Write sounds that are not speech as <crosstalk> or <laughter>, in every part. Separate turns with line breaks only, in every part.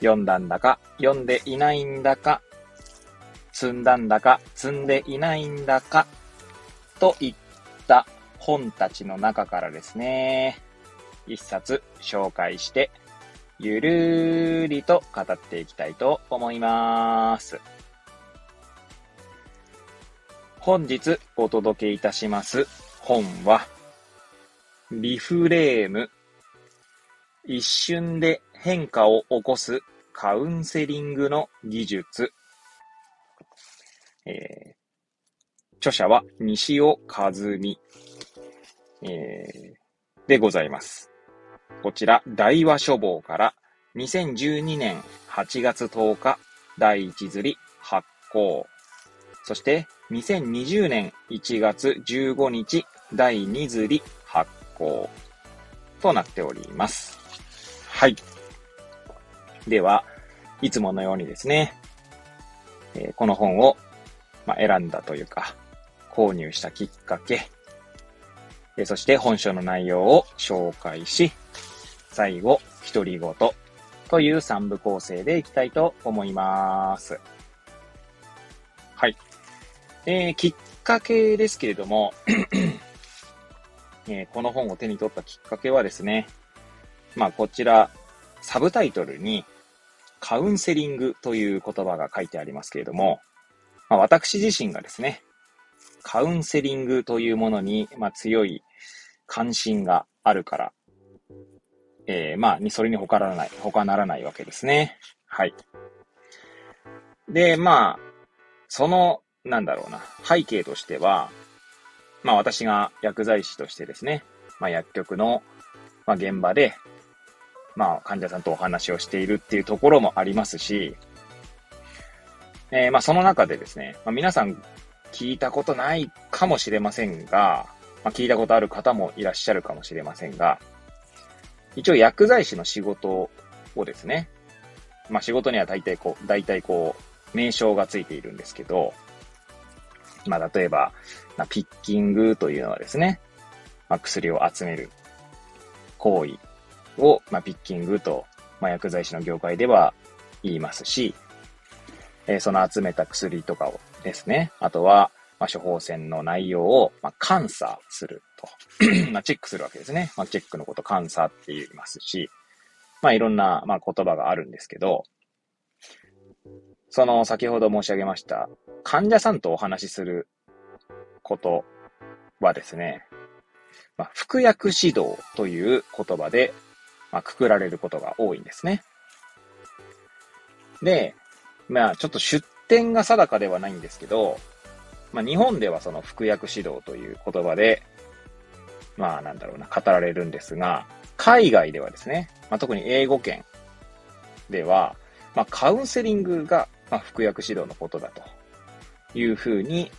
読んだんだか、読んでいないんだか、積んだんだか、積んでいないんだか、といった本たちの中からですね、一冊紹介して、ゆるりと語っていきたいと思います。本日お届けいたします本は、リフレーム、一瞬で変化を起こすカウンセリングの技術。えー、著者は西尾和美、えー、でございます。こちら、大和書房から2012年8月10日第1釣り発行。そして2020年1月15日第2釣り発行となっております。はい。では、いつものようにですね、え、この本を、まあ、選んだというか、購入したきっかけ、えそして本書の内容を紹介し、最後、独り言という3部構成でいきたいと思います。はい。えー、きっかけですけれどもえー、この本を手に取ったきっかけはですね、まあこちら、サブタイトルにカウンセリングという言葉が書いてありますけれども、まあ、私自身がですね、カウンセリングというものに、まあ、強い関心があるからえー、まあ、それに他ならない、他ならないわけですね。はい。で、まあ、その、なんだろうな、背景としては、まあ私が薬剤師としてですね、まあ薬局の、まあ、現場で、まあ患者さんとお話をしているっていうところもありますし、えー、まあその中でですね、まあ、皆さん聞いたことないかもしれませんが、まあ、聞いたことある方もいらっしゃるかもしれませんが、一応薬剤師の仕事をですね、まあ仕事には大体こう、大体こう、名称がついているんですけど、まあ例えば、まあ、ピッキングというのはですね、まあ、薬を集める行為を、まあ、ピッキングと、まあ、薬剤師の業界では言いますし、えー、その集めた薬とかをですね、あとは、まあ、処方箋の内容を、まあ、監査すると。<clears throat> まあ、チェックするわけですね。まあ、チェックのこと監査って言いますし、まあ、いろんな、まあ、言葉があるんですけど、その先ほど申し上げました、患者さんとお話しすることはですね、まあ、服薬指導という言葉で、まあ、くくられることが多いんですね。で、まあ、ちょっと出典が定かではないんですけど、まあ、日本ではその服薬指導という言葉で、まあなんだろうな、語られるんですが、海外ではですね、まあ、特に英語圏では、まあ、カウンセリングが、まあ、服薬指導のことだというふうに、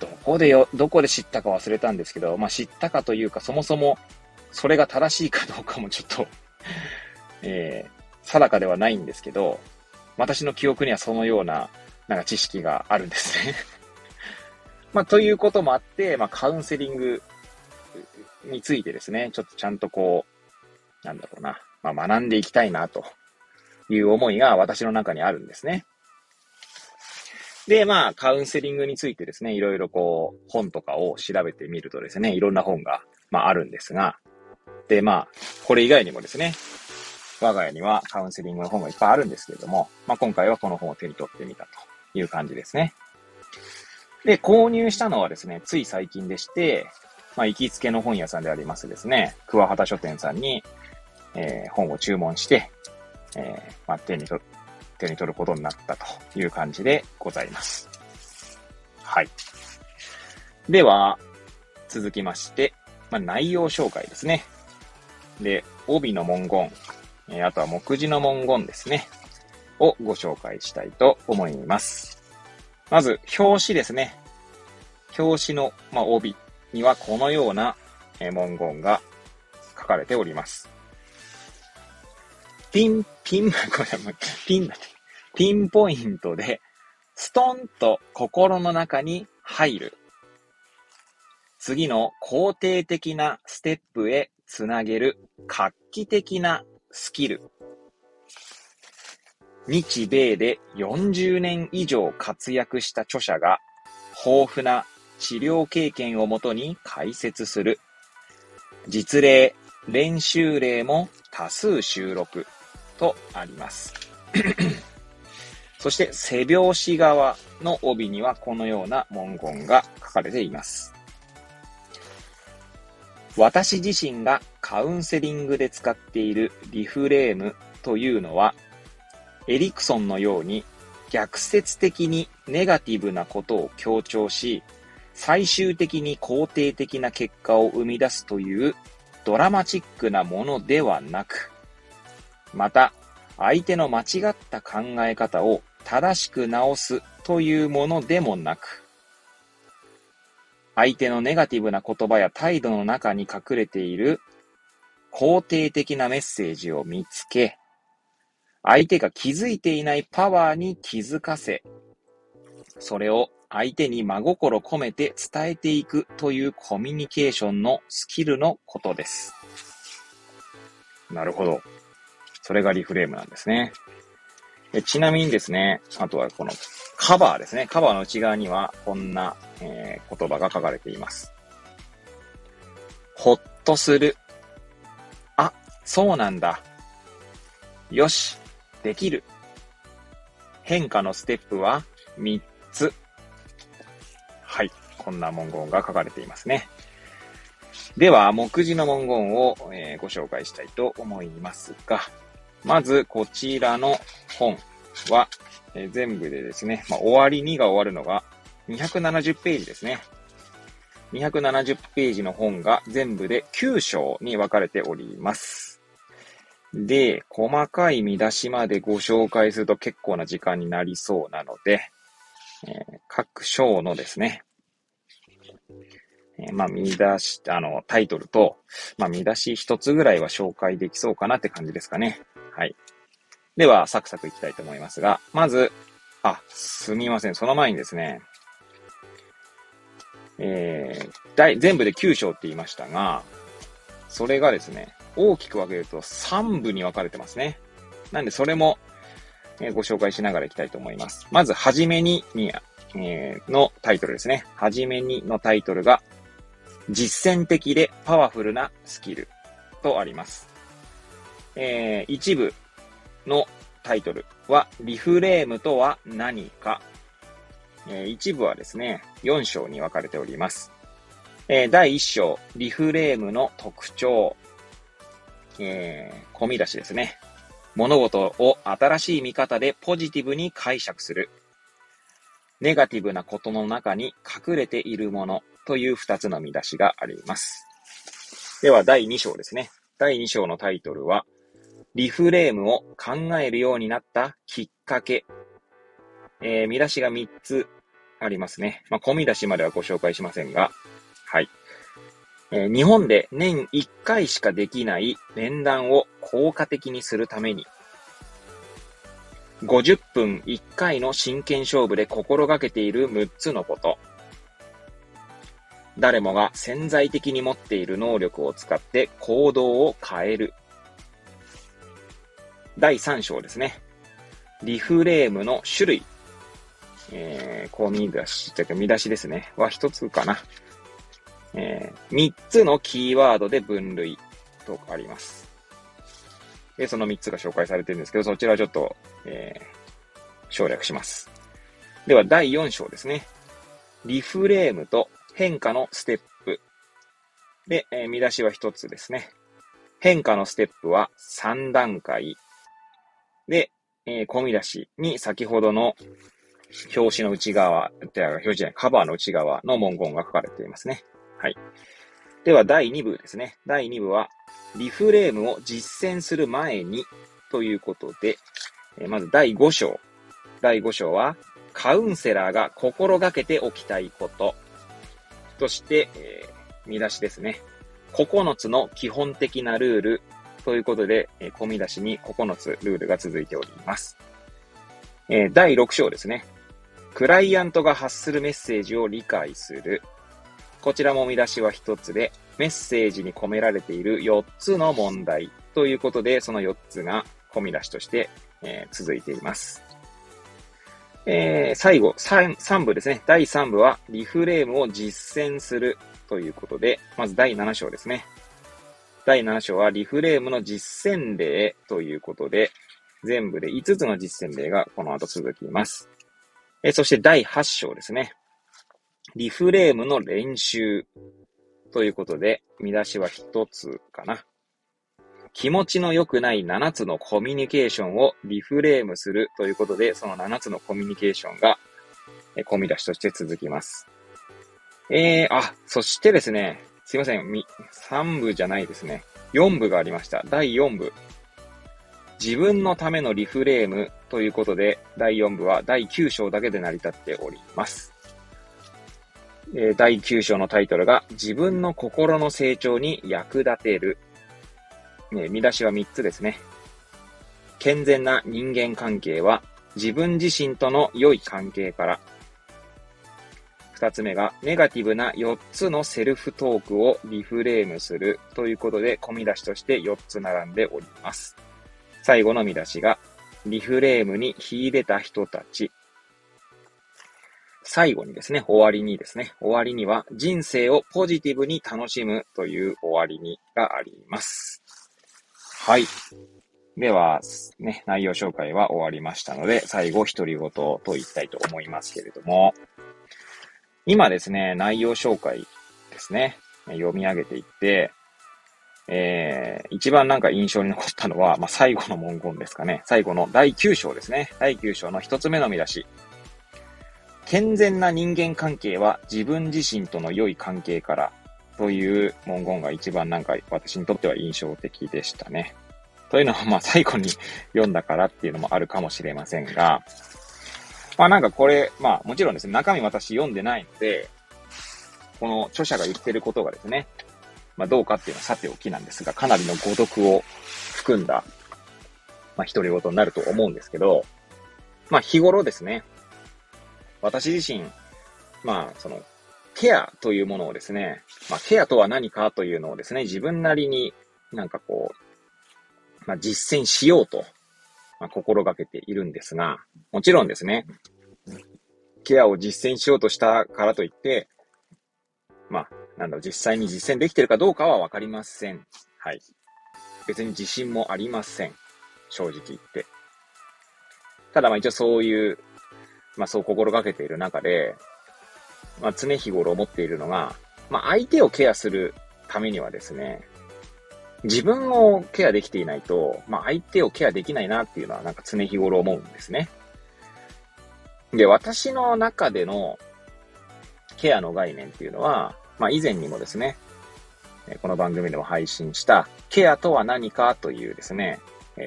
どこでよ、どこで知ったか忘れたんですけど、まあ、知ったかというか、そもそもそれが正しいかどうかもちょっと <laughs> えー、定かではないんですけど、私の記憶にはそのようななんか知識があるんですね <laughs> まあ、ということもあって、まあ、カウンセリングについてですね、ちょっとちゃんとこう、なんだろうな、まあ、学んでいきたいな、という思いが私の中にあるんですね。で、まあ、カウンセリングについてですね、いろいろこう、本とかを調べてみるとですね、いろんな本が、まあ、あるんですが、で、まあ、これ以外にもですね、我が家にはカウンセリングの本がいっぱいあるんですけれども、まあ、今回はこの本を手に取ってみたという感じですね。で、購入したのはですね、つい最近でして、まあ、行きつけの本屋さんでありますですね、桑畑書店さんに、えー、本を注文して、えー、まあ、手に取、手に取ることになったという感じでございます。はい。では、続きまして、まあ、内容紹介ですね。で、帯の文言、え、あとは目次の文言ですね。をご紹介したいと思います。まず、表紙ですね。表紙の、まあ、帯にはこのような文言が書かれております。ピン、ピン、<laughs> これピンだって、ピンポイントで、ストンと心の中に入る。次の肯定的なステップへつなげる画期的なスキル。日米で40年以上活躍した著者が豊富な治療経験をもとに解説する。実例、練習例も多数収録とあります。そして背拍子側の帯にはこのような文言が書かれています。私自身がカウンセリングで使っているリフレームというのは、エリクソンのように逆説的にネガティブなことを強調し、最終的に肯定的な結果を生み出すというドラマチックなものではなく、また、相手の間違った考え方を正しく直すというものでもなく、相手のネガティブな言葉や態度の中に隠れている肯定的なメッセージを見つけ、相手が気づいていないパワーに気づかせ、それを相手に真心込めて伝えていくというコミュニケーションのスキルのことです。なるほど。それがリフレームなんですね。ちなみにですね、あとはこのカバーですね。カバーの内側にはこんな、えー、言葉が書かれています。ほっとする。あ、そうなんだ。よし、できる。変化のステップは3つ。はい。こんな文言が書かれていますね。では、目次の文言を、えー、ご紹介したいと思いますが、まず、こちらの本は、え、全部でですね、まあ、終わりにが終わるのが270ページですね。270ページの本が全部で9章に分かれております。で、細かい見出しまでご紹介すると結構な時間になりそうなので、えー、各章のですね、えー、まあ、見出し、あの、タイトルと、まあ、見出し一つぐらいは紹介できそうかなって感じですかね。はい。では、サクサクいきたいと思いますが、まず、あ、すみません。その前にですね、えー、全部で9章って言いましたが、それがですね、大きく分けると3部に分かれてますね。なんで、それも、えー、ご紹介しながらいきたいと思います。まず、はじめにに、えー、のタイトルですね。はじめにのタイトルが、実践的でパワフルなスキルとあります。えー、一部のタイトルは、リフレームとは何か。えー、一部はですね、4章に分かれております。えー、第1章、リフレームの特徴。えー、込み出しですね。物事を新しい見方でポジティブに解釈する。ネガティブなことの中に隠れているものという2つの見出しがあります。では、第2章ですね。第2章のタイトルは、リフレームを考えるようになったきっかけ。えー、見出しが3つありますね。まあ、込み出しまではご紹介しませんが、はい。えー、日本で年1回しかできない面談を効果的にするために、50分1回の真剣勝負で心がけている6つのこと。誰もが潜在的に持っている能力を使って行動を変える。第3章ですね。リフレームの種類。えー、こう見出し、というか見出しですね。は一つかな。えー、3つのキーワードで分類とあります。で、その3つが紹介されてるんですけど、そちらはちょっと、えー、省略します。では、第4章ですね。リフレームと変化のステップ。で、えー、見出しは1つですね。変化のステップは3段階。で、えー、込み出しに先ほどの表紙の内側、表紙じゃない、カバーの内側の文言が書かれていますね。はい。では、第2部ですね。第2部は、リフレームを実践する前にということで、えまず第5章。第5章は、カウンセラーが心がけておきたいこと。として、えー、見出しですね。9つの基本的なルールということで、えー、込み出しに9つルールが続いております。えー、第6章ですね。クライアントが発するメッセージを理解する。こちらも見出しは1つで、メッセージに込められている4つの問題ということで、その4つが込み出しとして、えー、続いています。えー、最後3、3部ですね。第3部は、リフレームを実践するということで、まず第7章ですね。第7章は、リフレームの実践例ということで、全部で5つの実践例がこの後続きます。え、そして第8章ですね。リフレームの練習ということで、見出しは1つかな。気持ちの良くない7つのコミュニケーションをリフレームするということで、その7つのコミュニケーションが、え込み出しとして続きます。えー、あ、そしてですね、すいません、3部じゃないですね。4部がありました。第4部。自分のためのリフレームということで、第4部は第9章だけで成り立っております。え、第9章のタイトルが、自分の心の成長に役立てるね、見出しは3つですね。健全な人間関係は自分自身との良い関係から。2つ目がネガティブな4つのセルフトークをリフレームするということで、込み出しとして4つ並んでおります。最後の見出しがリフレームに秀でた人たち。最後にですね、終わりにですね、終わりには人生をポジティブに楽しむという終わりにがあります。はい。では、ね、内容紹介は終わりましたので、最後、独り言と言いたいと思いますけれども、今ですね、内容紹介ですね、読み上げていって、えー、一番なんか印象に残ったのは、まあ、最後の文言ですかね。最後の第9章ですね。第9章の一つ目の見出し。健全な人間関係は自分自身との良い関係からという文言が一番なんか私にとっては印象的でしたね。というのはまあ最後に読んだからっていうのもあるかもしれませんが、まあなんかこれ、まあもちろんですね、中身私読んでないので、この著者が言ってることがですね、まあどうかっていうのはさておきなんですが、かなりの誤読を含んだ、まあ独り言になると思うんですけど、まあ日頃ですね、私自身、まあそのケアというものをですね、まあ、ケアとは何かというのをですね、自分なりになんかこう、まあ、実践しようと、まあ、心がけているんですが、もちろんですね、ケアを実践しようとしたからといって、まあ、なんだろう、実際に実践できてるかどうかはわかりません。はい。別に自信もありません。正直言って。ただまあ一応そういう、まあそう心がけている中で、まあ、常日頃思っているのが、まあ、相手をケアするためにはですね、自分をケアできていないと、まあ、相手をケアできないなっていうのはなんか常日頃思うんですね。で、私の中でのケアの概念っていうのは、まあ、以前にもですね、この番組でも配信したケアとは何かというですね、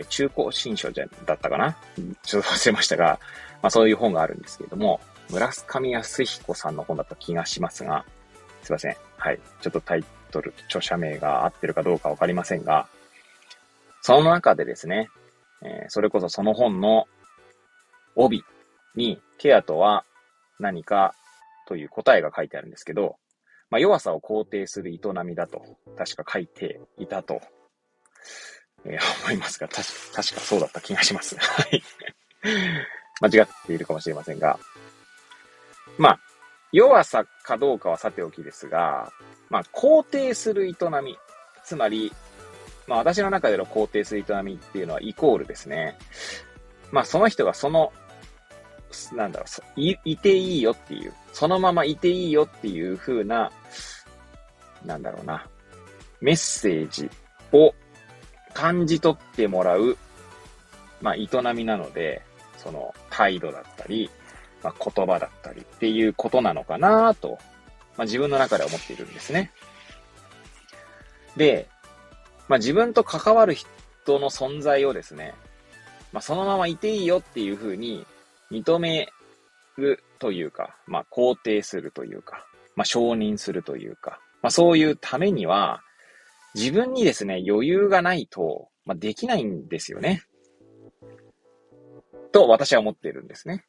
中高新書じゃ、だったかな？ちょっと忘れましたが、まあそういう本があるんですけれども、村上康彦さんの本だった気がしますが、すいません。はい。ちょっとタイトル、著者名が合ってるかどうかわかりませんが、その中でですね、えー、それこそその本の帯に、ケアとは何かという答えが書いてあるんですけど、まあ、弱さを肯定する営みだと、確か書いていたと、えー、思いますが、確かそうだった気がします。<laughs> はい。間違っているかもしれませんが、まあ、弱さかどうかはさておきですが、まあ、肯定する営み。つまり、まあ、私の中での肯定する営みっていうのはイコールですね。まあ、その人がその、なんだろう、い、いていいよっていう、そのままいていいよっていう風な、なんだろうな、メッセージを感じ取ってもらう、まあ、営みなので、その態度だったり、まあ、言葉だったりっていうことなのかなと、まあ、自分の中で思っているんですね。で、まあ、自分と関わる人の存在をですね、まあ、そのままいていいよっていうふうに認めるというか、まあ、肯定するというか、まあ、承認するというか、まあ、そういうためには、自分にですね、余裕がないと、まあ、できないんですよね。と私は思っているんですね。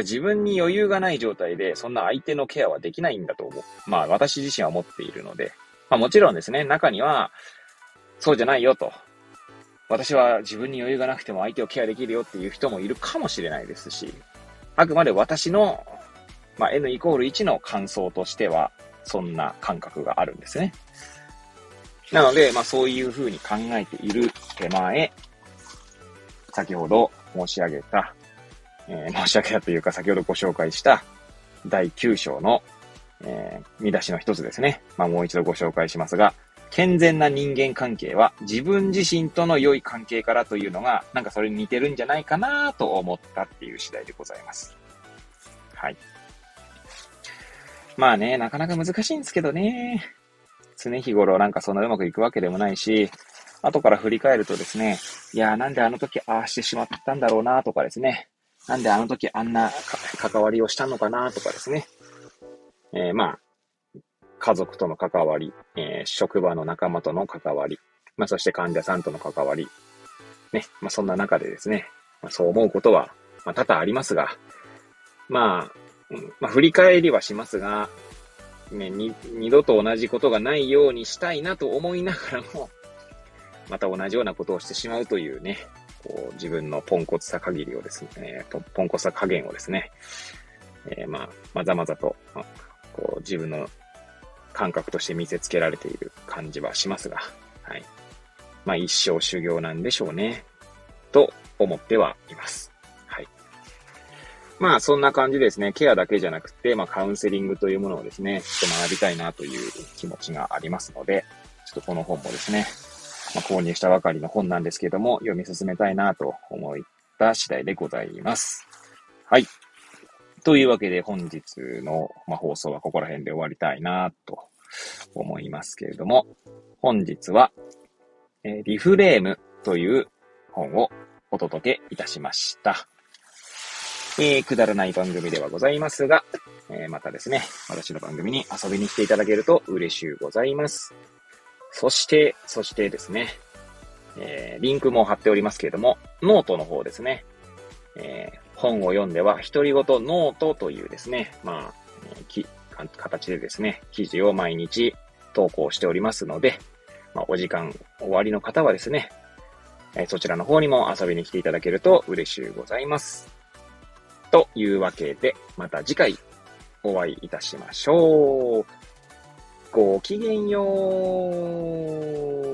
自分に余裕がない状態で、そんな相手のケアはできないんだと思う。まあ私自身は思っているので、まあもちろんですね、中には、そうじゃないよと。私は自分に余裕がなくても相手をケアできるよっていう人もいるかもしれないですし、あくまで私の、まあ、N イコール1の感想としては、そんな感覚があるんですね。なので、まあそういうふうに考えている手前、先ほど申し上げた、えー、申し上げたというか先ほどご紹介した第9章の、えー、見出しの一つですね。まあもう一度ご紹介しますが、健全な人間関係は自分自身との良い関係からというのが、なんかそれに似てるんじゃないかなと思ったっていう次第でございます。はい。まあね、なかなか難しいんですけどね。常日頃なんかそんなうまくいくわけでもないし、後から振り返るとですね、いやーなんであの時ああしてしまったんだろうなとかですね、なんであの時あんな関わりをしたのかなとかですね、えー、まあ、家族との関わり、えー、職場の仲間との関わり、まあそして患者さんとの関わり、ね、まあそんな中でですね、まあ、そう思うことは、まあ多々ありますが、まあ、まあ振り返りはしますが、ね、二度と同じことがないようにしたいなと思いながらも、また同じようなことをしてしまうというね、こう自分のポンコツさ限りをですね、ポンコツさ加減をですね、えー、まあ、まざまざと、まあ、こう自分の感覚として見せつけられている感じはしますが、はい。まあ一生修行なんでしょうね、と思ってはいます。はい。まあそんな感じですね、ケアだけじゃなくて、まあカウンセリングというものをですね、ちょっと学びたいなという気持ちがありますので、ちょっとこの本もですね、購入したばかりの本なんですけども、読み進めたいなと思った次第でございます。はい。というわけで本日の、ま、放送はここら辺で終わりたいなと思いますけれども、本日は、え、リフレームという本をお届けいたしました。えー、くだらない番組ではございますが、えー、またですね、私の番組に遊びに来ていただけると嬉しゅうございます。そして、そしてですね、えー、リンクも貼っておりますけれども、ノートの方ですね、えー、本を読んでは、独り言ノートというですね、まあ、えー、き形でですね、記事を毎日投稿しておりますので、まあ、お時間終わりの方はですね、えー、そちらの方にも遊びに来ていただけると嬉しゅうございます。というわけで、また次回お会いいたしましょう。ごきげんよう。